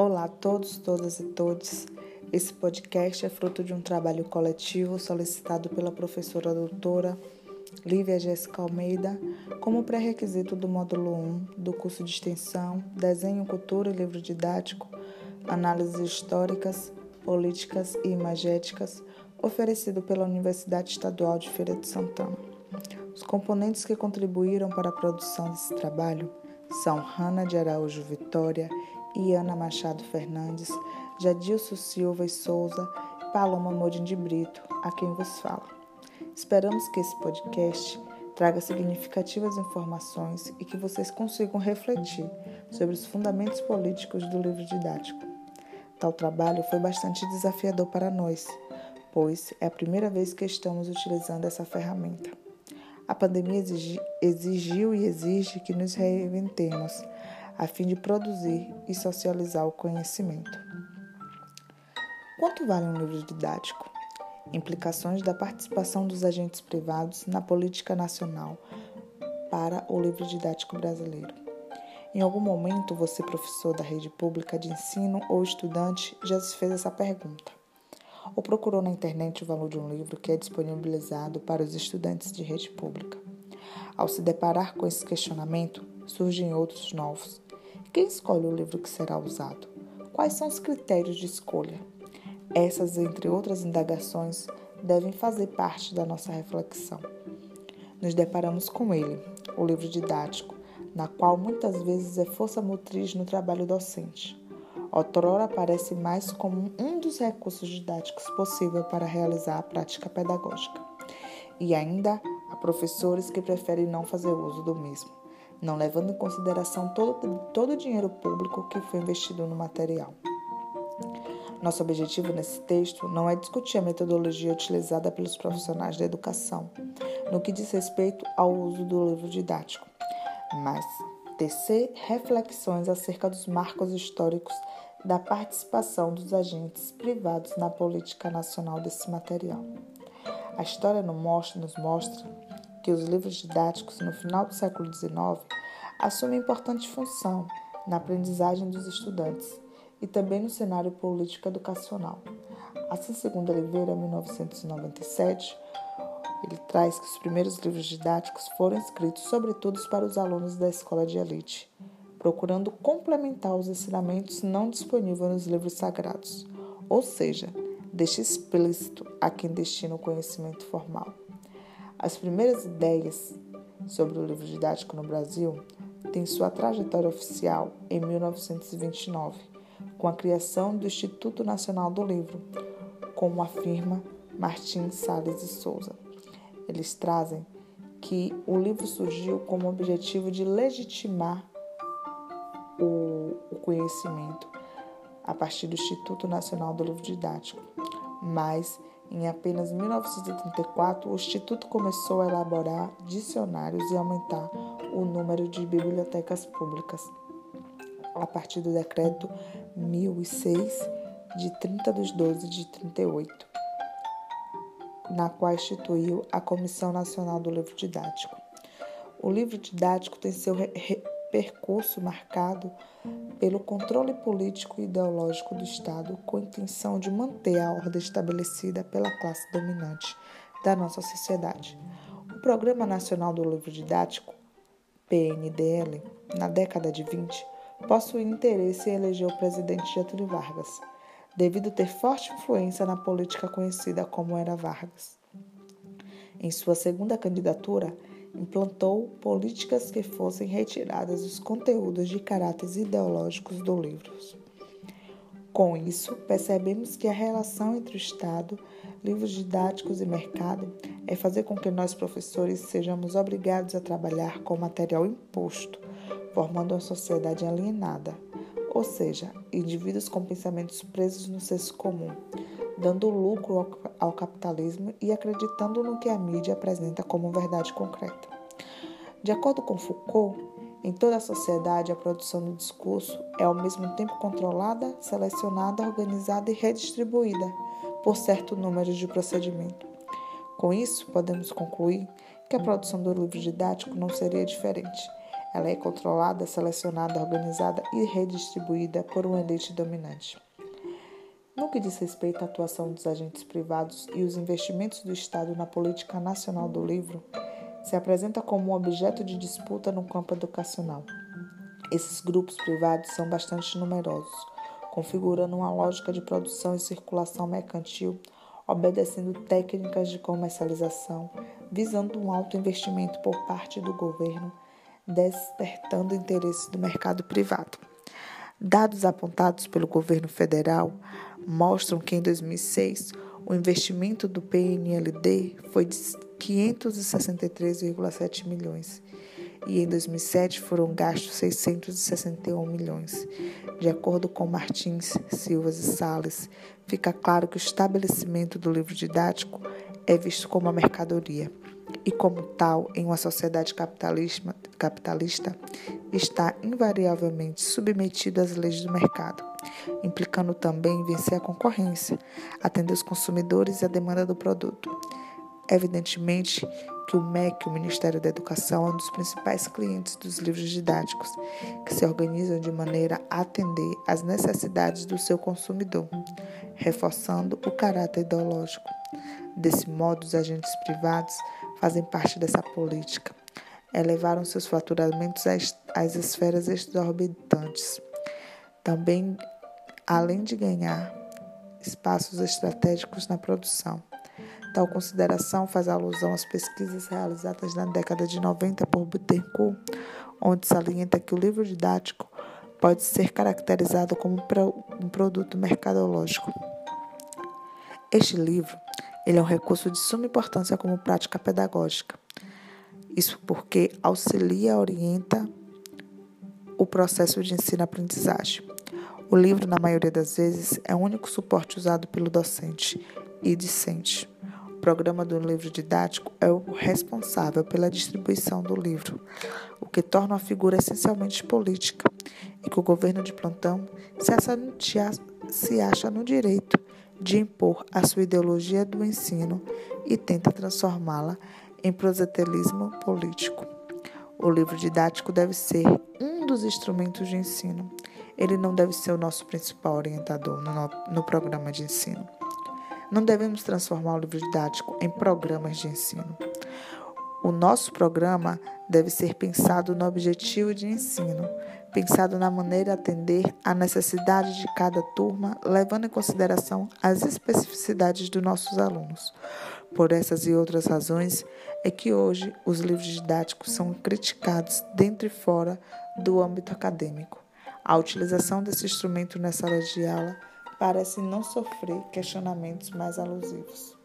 Olá a todos, todas e todos. Esse podcast é fruto de um trabalho coletivo solicitado pela professora doutora Lívia Jéssica Almeida como pré-requisito do módulo 1 do curso de extensão Desenho, Cultura e Livro Didático, Análises Históricas, Políticas e Imagéticas, oferecido pela Universidade Estadual de Feira de Santana. Os componentes que contribuíram para a produção desse trabalho são Rana de Araújo Vitória e Ana Machado Fernandes, Jadilson Silva e Souza e Paloma Modim de Brito, a quem vos falo. Esperamos que esse podcast traga significativas informações e que vocês consigam refletir sobre os fundamentos políticos do livro didático. Tal trabalho foi bastante desafiador para nós, pois é a primeira vez que estamos utilizando essa ferramenta. A pandemia exigi, exigiu e exige que nos reinventemos a fim de produzir e socializar o conhecimento. Quanto vale um livro didático? Implicações da participação dos agentes privados na política nacional para o livro didático brasileiro. Em algum momento, você, professor da rede pública de ensino ou estudante, já se fez essa pergunta ou procurou na internet o valor de um livro que é disponibilizado para os estudantes de rede pública. Ao se deparar com esse questionamento, surgem outros novos. Quem escolhe o livro que será usado? Quais são os critérios de escolha? Essas, entre outras indagações, devem fazer parte da nossa reflexão. Nos deparamos com ele, o livro didático, na qual muitas vezes é força motriz no trabalho docente. Outrora aparece mais como um dos recursos didáticos possível para realizar a prática pedagógica. E ainda há professores que preferem não fazer uso do mesmo, não levando em consideração todo, todo o dinheiro público que foi investido no material. Nosso objetivo nesse texto não é discutir a metodologia utilizada pelos profissionais da educação no que diz respeito ao uso do livro didático, mas tecer reflexões acerca dos marcos históricos da participação dos agentes privados na política nacional desse material. A história nos mostra, que os livros didáticos no final do século XIX assumem importante função na aprendizagem dos estudantes e também no cenário político educacional. Assim, segundo Oliveira, em 1997, ele traz que os primeiros livros didáticos foram escritos sobretudo para os alunos da escola de elite, procurando complementar os ensinamentos não disponíveis nos livros sagrados, ou seja, deixa explícito a quem destina o conhecimento formal. As primeiras ideias sobre o livro didático no Brasil têm sua trajetória oficial em 1929, com a criação do Instituto Nacional do Livro, como afirma Martins Salles e Souza. Eles trazem que o livro surgiu com o objetivo de legitimar o, o conhecimento a partir do Instituto Nacional do Livro Didático, mas em apenas 1984 o Instituto começou a elaborar dicionários e aumentar o número de bibliotecas públicas. A partir do decreto 1006 de 30 de 12 de 38 na qual instituiu a Comissão Nacional do Livro Didático. O livro didático tem seu percurso marcado pelo controle político e ideológico do Estado com a intenção de manter a ordem estabelecida pela classe dominante da nossa sociedade. O Programa Nacional do Livro Didático, PNDL, na década de 20, possui interesse em eleger o presidente Getúlio Vargas devido ter forte influência na política conhecida como Era Vargas. Em sua segunda candidatura, implantou políticas que fossem retiradas dos conteúdos de caráteres ideológicos do livro. Com isso, percebemos que a relação entre o Estado, livros didáticos e mercado é fazer com que nós, professores, sejamos obrigados a trabalhar com material imposto, formando uma sociedade alienada, ou seja, indivíduos com pensamentos presos no senso comum, dando lucro ao, capitalismo e acreditando no que a mídia apresenta como verdade concreta. De acordo com Foucault, em toda a sociedade, a produção do discurso é ao mesmo tempo controlada, selecionada, organizada e redistribuída por certo número de procedimentos. Com isso, podemos concluir que a produção do livro didático não seria diferente Ela é controlada, selecionada, organizada e redistribuída por uma elite dominante. No que diz respeito à atuação dos agentes privados e os investimentos do Estado na política nacional do livro, se apresenta como um objeto de disputa no campo educacional. Esses grupos privados são bastante numerosos, configurando uma lógica de produção e circulação mercantil, obedecendo técnicas de comercialização, visando um alto investimento por parte do governo, despertando interesse do mercado privado. Dados apontados pelo governo federal mostram que em 2006 o investimento do PNLD foi de 563,7 milhões e em 2007 foram gastos 661 milhões. De acordo com Martins, Silvas e Sales, fica claro que o estabelecimento do livro didático é visto como uma mercadoria e, como tal, em uma sociedade capitalista, capitalista está invariavelmente submetido às leis do mercado, implicando também vencer a concorrência, atender os consumidores e a demanda do produto. Evidentemente que o MEC, o Ministério da Educação, é um dos principais clientes dos livros didáticos, que se organizam de maneira a atender às necessidades do seu consumidor, reforçando o caráter ideológico. Desse modo, os agentes privados fazem parte dessa política. Elevaram seus faturamentos às esferas exorbitantes. Também, além de ganhar espaços estratégicos na produção. Tal consideração faz alusão às pesquisas realizadas na década de 90 por Bittencourt, onde salienta que o livro didático pode ser caracterizado como um produto mercadológico. Este livro ele é um recurso de suma importância como prática pedagógica. Isso porque auxilia e orienta o processo de ensino-aprendizagem. O livro, na maioria das vezes, é o único suporte usado pelo docente e discente. O programa do livro didático é o responsável pela distribuição do livro, o que torna a figura essencialmente política e que o governo de plantão se acha, no direito de impor a sua ideologia do ensino e tenta transformá-la em prosetelismo político. O livro didático deve ser um dos instrumentos de ensino. Ele não deve ser o nosso principal orientador no, no programa de ensino. Não devemos transformar o livro didático em programas de ensino. O nosso programa deve ser pensado no objetivo de ensino, pensado na maneira de atender à necessidade de cada turma, levando em consideração as especificidades dos nossos alunos. Por essas e outras razões é que hoje os livros didáticos são criticados dentro e fora do âmbito acadêmico. A utilização desse instrumento nessa sala de aula parece não sofrer questionamentos mais alusivos.